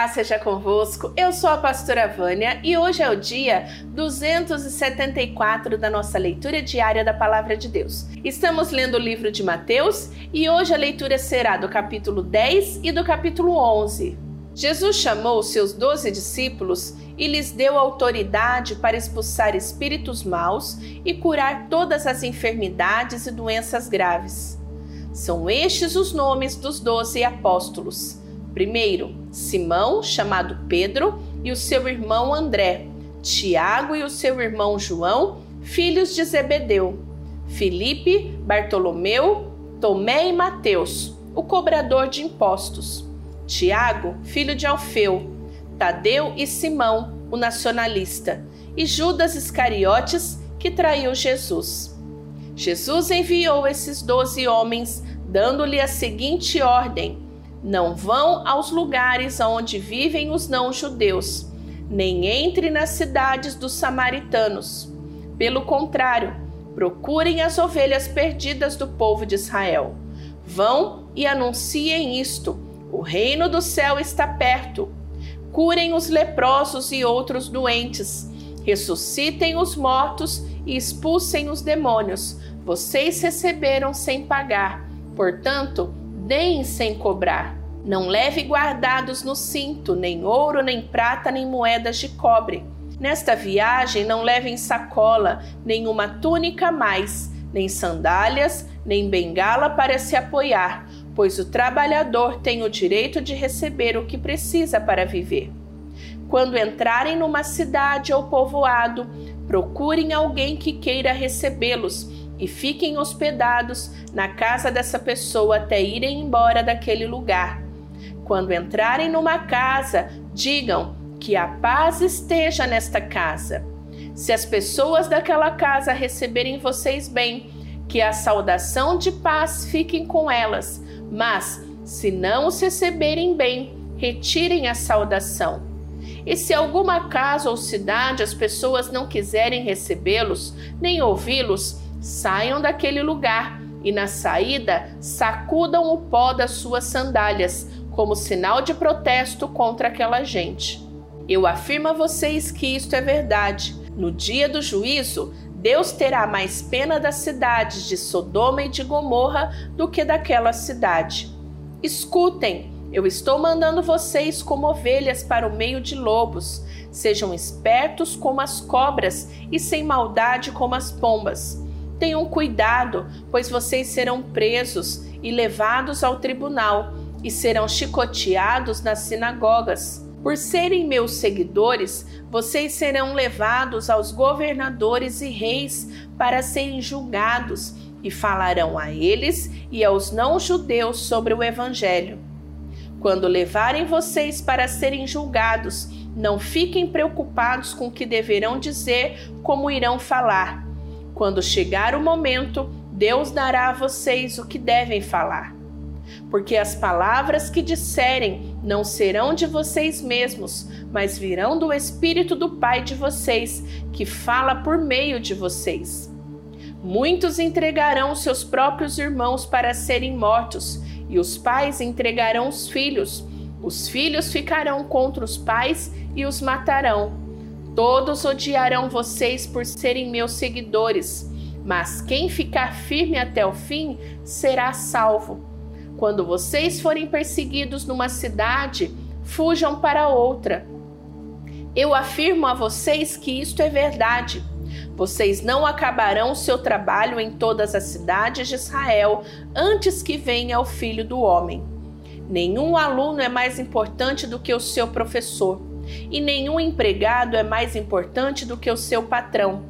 paz seja convosco. Eu sou a pastora Vânia e hoje é o dia 274 da nossa leitura diária da palavra de Deus. Estamos lendo o livro de Mateus e hoje a leitura será do capítulo 10 e do capítulo 11. Jesus chamou seus doze discípulos e lhes deu autoridade para expulsar espíritos maus e curar todas as enfermidades e doenças graves. São estes os nomes dos doze apóstolos. Primeiro, Simão, chamado Pedro, e o seu irmão André, Tiago e o seu irmão João, filhos de Zebedeu, Filipe, Bartolomeu, Tomé e Mateus, o cobrador de impostos, Tiago, filho de Alfeu, Tadeu e Simão, o nacionalista, e Judas Iscariotes, que traiu Jesus. Jesus enviou esses doze homens, dando-lhe a seguinte ordem: não vão aos lugares onde vivem os não-judeus, nem entre nas cidades dos samaritanos. Pelo contrário, procurem as ovelhas perdidas do povo de Israel. Vão e anunciem isto: o reino do céu está perto. Curem os leprosos e outros doentes, ressuscitem os mortos e expulsem os demônios. Vocês receberam sem pagar, portanto, deem sem cobrar. Não leve guardados no cinto nem ouro, nem prata, nem moedas de cobre. Nesta viagem não levem sacola, nem uma túnica mais, nem sandálias, nem bengala para se apoiar, pois o trabalhador tem o direito de receber o que precisa para viver. Quando entrarem numa cidade ou povoado, procurem alguém que queira recebê-los e fiquem hospedados na casa dessa pessoa até irem embora daquele lugar. Quando entrarem numa casa, digam que a paz esteja nesta casa. Se as pessoas daquela casa receberem vocês bem, que a saudação de paz fiquem com elas, mas se não os receberem bem, retirem a saudação. E se alguma casa ou cidade as pessoas não quiserem recebê-los, nem ouvi-los, saiam daquele lugar e na saída sacudam o pó das suas sandálias, como sinal de protesto contra aquela gente. Eu afirmo a vocês que isto é verdade. No dia do juízo, Deus terá mais pena das cidades de Sodoma e de Gomorra do que daquela cidade. Escutem, eu estou mandando vocês como ovelhas para o meio de lobos. Sejam espertos como as cobras e sem maldade como as pombas. Tenham cuidado, pois vocês serão presos e levados ao tribunal e serão chicoteados nas sinagogas. Por serem meus seguidores, vocês serão levados aos governadores e reis para serem julgados e falarão a eles e aos não-judeus sobre o Evangelho. Quando levarem vocês para serem julgados, não fiquem preocupados com o que deverão dizer, como irão falar quando chegar o momento, Deus dará a vocês o que devem falar. Porque as palavras que disserem não serão de vocês mesmos, mas virão do Espírito do Pai de vocês, que fala por meio de vocês. Muitos entregarão seus próprios irmãos para serem mortos, e os pais entregarão os filhos. Os filhos ficarão contra os pais e os matarão Todos odiarão vocês por serem meus seguidores, mas quem ficar firme até o fim será salvo. Quando vocês forem perseguidos numa cidade, fujam para outra. Eu afirmo a vocês que isto é verdade. Vocês não acabarão seu trabalho em todas as cidades de Israel antes que venha o filho do homem. Nenhum aluno é mais importante do que o seu professor e nenhum empregado é mais importante do que o seu patrão.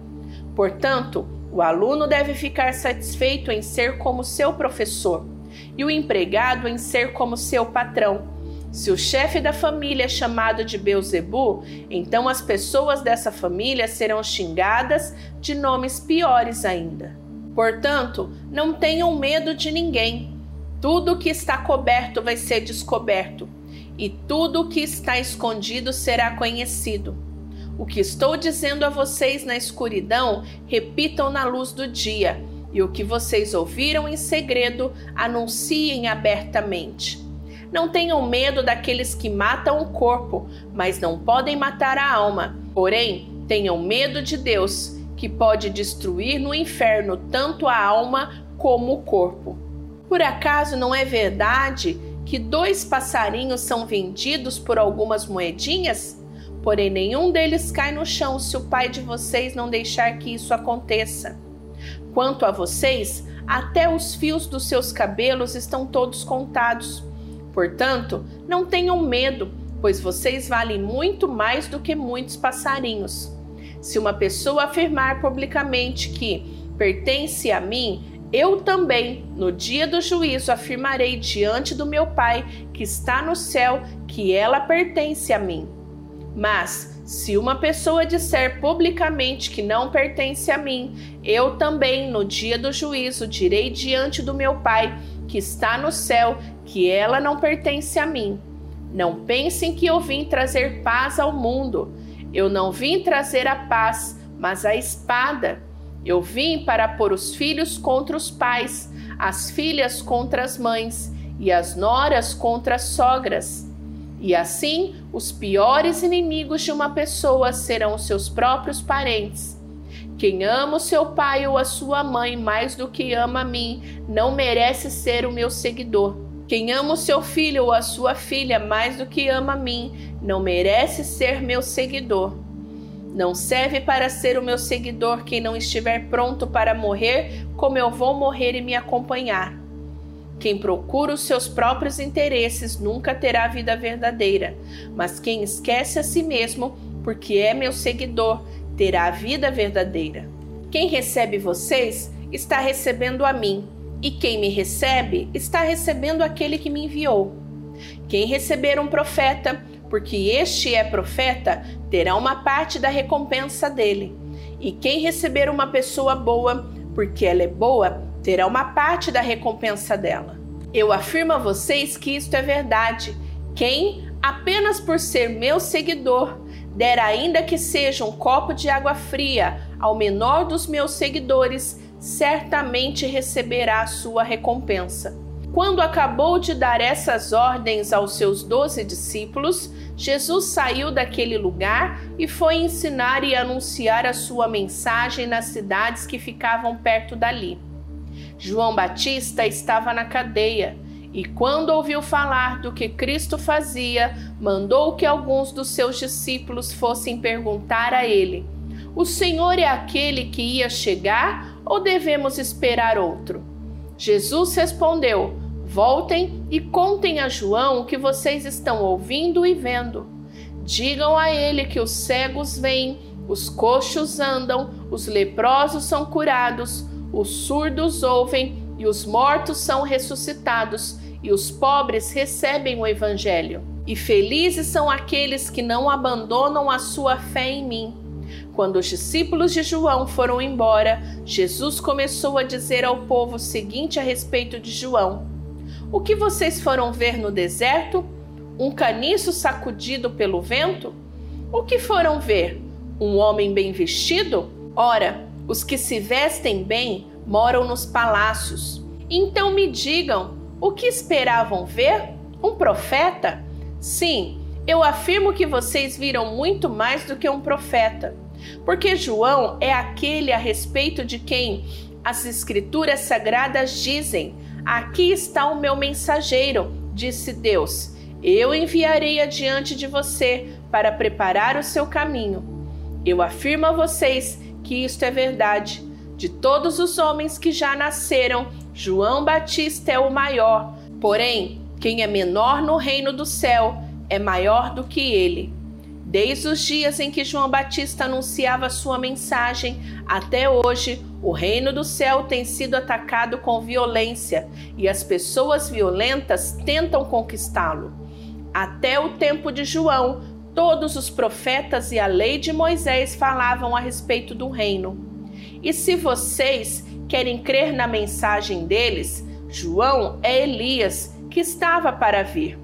Portanto, o aluno deve ficar satisfeito em ser como seu professor e o empregado em ser como seu patrão. Se o chefe da família é chamado de Beuzebu, então as pessoas dessa família serão xingadas de nomes piores ainda. Portanto, não tenham medo de ninguém. Tudo que está coberto vai ser descoberto e tudo o que está escondido será conhecido. O que estou dizendo a vocês na escuridão, repitam na luz do dia, e o que vocês ouviram em segredo, anunciem abertamente. Não tenham medo daqueles que matam o corpo, mas não podem matar a alma. Porém, tenham medo de Deus, que pode destruir no inferno tanto a alma como o corpo. Por acaso não é verdade que dois passarinhos são vendidos por algumas moedinhas? Porém, nenhum deles cai no chão se o pai de vocês não deixar que isso aconteça. Quanto a vocês, até os fios dos seus cabelos estão todos contados. Portanto, não tenham medo, pois vocês valem muito mais do que muitos passarinhos. Se uma pessoa afirmar publicamente que pertence a mim, eu também, no dia do juízo, afirmarei diante do meu Pai que está no céu que ela pertence a mim. Mas, se uma pessoa disser publicamente que não pertence a mim, eu também, no dia do juízo, direi diante do meu Pai que está no céu que ela não pertence a mim. Não pensem que eu vim trazer paz ao mundo. Eu não vim trazer a paz, mas a espada. Eu vim para pôr os filhos contra os pais, as filhas contra as mães e as noras contra as sogras. E assim, os piores inimigos de uma pessoa serão seus próprios parentes. Quem ama o seu pai ou a sua mãe mais do que ama a mim, não merece ser o meu seguidor. Quem ama o seu filho ou a sua filha mais do que ama a mim, não merece ser meu seguidor. Não serve para ser o meu seguidor quem não estiver pronto para morrer, como eu vou morrer e me acompanhar. Quem procura os seus próprios interesses nunca terá vida verdadeira, mas quem esquece a si mesmo, porque é meu seguidor, terá a vida verdadeira. Quem recebe vocês está recebendo a mim, e quem me recebe está recebendo aquele que me enviou. Quem receber um profeta, porque este é profeta, terá uma parte da recompensa dele. E quem receber uma pessoa boa, porque ela é boa, terá uma parte da recompensa dela. Eu afirmo a vocês que isto é verdade. Quem, apenas por ser meu seguidor, der ainda que seja um copo de água fria ao menor dos meus seguidores, certamente receberá a sua recompensa. Quando acabou de dar essas ordens aos seus doze discípulos, Jesus saiu daquele lugar e foi ensinar e anunciar a sua mensagem nas cidades que ficavam perto dali. João Batista estava na cadeia e, quando ouviu falar do que Cristo fazia, mandou que alguns dos seus discípulos fossem perguntar a ele: O Senhor é aquele que ia chegar ou devemos esperar outro? Jesus respondeu: Voltem e contem a João o que vocês estão ouvindo e vendo. Digam a ele que os cegos vêm, os coxos andam, os leprosos são curados os surdos ouvem e os mortos são ressuscitados, e os pobres recebem o Evangelho. E felizes são aqueles que não abandonam a sua fé em mim. Quando os discípulos de João foram embora, Jesus começou a dizer ao povo o seguinte a respeito de João: O que vocês foram ver no deserto? Um caniço sacudido pelo vento? O que foram ver? Um homem bem vestido? Ora, os que se vestem bem moram nos palácios. Então me digam, o que esperavam ver? Um profeta? Sim, eu afirmo que vocês viram muito mais do que um profeta. Porque João é aquele a respeito de quem as Escrituras Sagradas dizem: Aqui está o meu mensageiro, disse Deus. Eu enviarei adiante de você para preparar o seu caminho. Eu afirmo a vocês que isto é verdade. De todos os homens que já nasceram, João Batista é o maior. Porém, quem é menor no reino do céu é maior do que ele. Desde os dias em que João Batista anunciava sua mensagem até hoje, o reino do céu tem sido atacado com violência e as pessoas violentas tentam conquistá-lo. Até o tempo de João, Todos os profetas e a lei de Moisés falavam a respeito do reino. E se vocês querem crer na mensagem deles, João é Elias que estava para vir.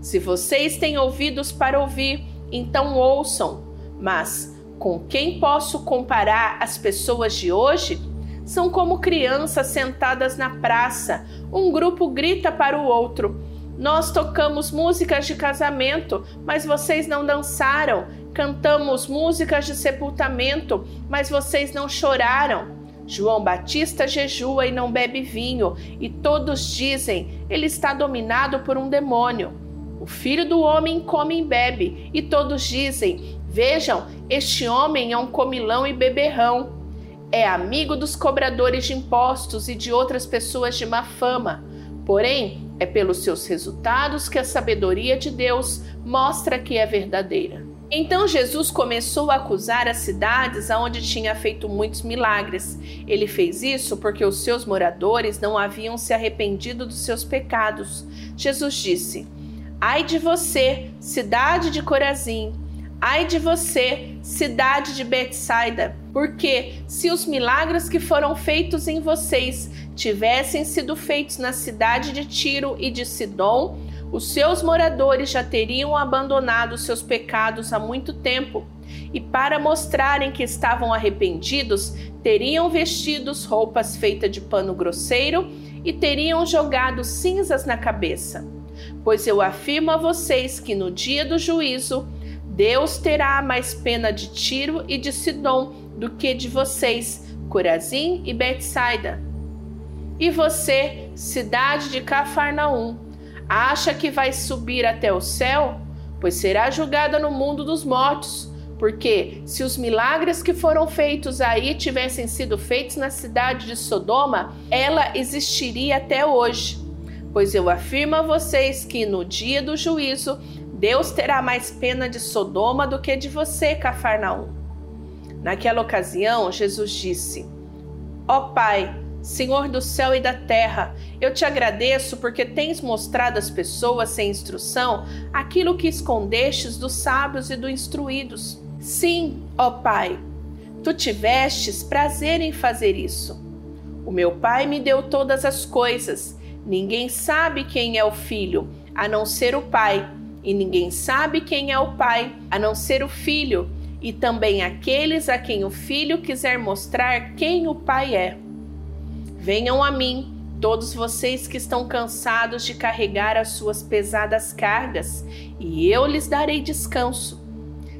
Se vocês têm ouvidos para ouvir, então ouçam. Mas com quem posso comparar as pessoas de hoje? São como crianças sentadas na praça. Um grupo grita para o outro: Nós tocamos músicas de casamento, mas vocês não dançaram. Cantamos músicas de sepultamento, mas vocês não choraram. João Batista jejua e não bebe vinho, e todos dizem: ele está dominado por um demônio. O filho do homem come e bebe, e todos dizem: vejam, este homem é um comilão e beberrão. É amigo dos cobradores de impostos e de outras pessoas de má fama. Porém, é pelos seus resultados que a sabedoria de Deus mostra que é verdadeira. Então Jesus começou a acusar as cidades aonde tinha feito muitos milagres. Ele fez isso porque os seus moradores não haviam se arrependido dos seus pecados. Jesus disse: Ai de você, cidade de Corazim! Ai de você, cidade de Betsaida, porque se os milagres que foram feitos em vocês tivessem sido feitos na cidade de Tiro e de Sidom, os seus moradores já teriam abandonado seus pecados há muito tempo. E para mostrarem que estavam arrependidos, teriam vestidos roupas feitas de pano grosseiro e teriam jogado cinzas na cabeça. Pois eu afirmo a vocês que no dia do juízo, Deus terá mais pena de Tiro e de Sidom do que de vocês, Corazim e Betsaida. E você, cidade de Cafarnaum, acha que vai subir até o céu? Pois será julgada no mundo dos mortos. Porque se os milagres que foram feitos aí tivessem sido feitos na cidade de Sodoma, ela existiria até hoje. Pois eu afirmo a vocês que no dia do juízo Deus terá mais pena de Sodoma do que de você, Cafarnaum. Naquela ocasião, Jesus disse: Ó oh Pai, Senhor do céu e da terra, eu te agradeço porque tens mostrado às pessoas sem instrução aquilo que escondestes dos sábios e dos instruídos. Sim, ó Pai, tu tivestes prazer em fazer isso. O meu Pai me deu todas as coisas. Ninguém sabe quem é o Filho, a não ser o Pai e ninguém sabe quem é o Pai, a não ser o Filho, e também aqueles a quem o Filho quiser mostrar quem o Pai é. Venham a mim, todos vocês que estão cansados de carregar as suas pesadas cargas, e eu lhes darei descanso.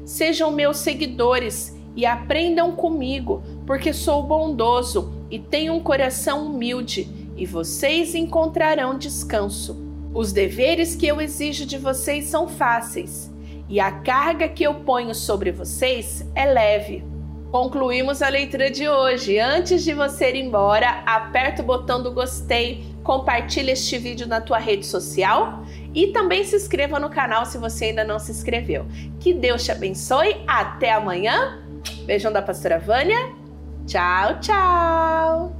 Sejam meus seguidores e aprendam comigo, porque sou bondoso e tenho um coração humilde, e vocês encontrarão descanso. Os deveres que eu exijo de vocês são fáceis e a carga que eu ponho sobre vocês é leve. Concluímos a leitura de hoje. Antes de você ir embora, aperta o botão do gostei, compartilha este vídeo na tua rede social e também se inscreva no canal se você ainda não se inscreveu. Que Deus te abençoe. Até amanhã. Beijão da pastora Vânia. Tchau, tchau.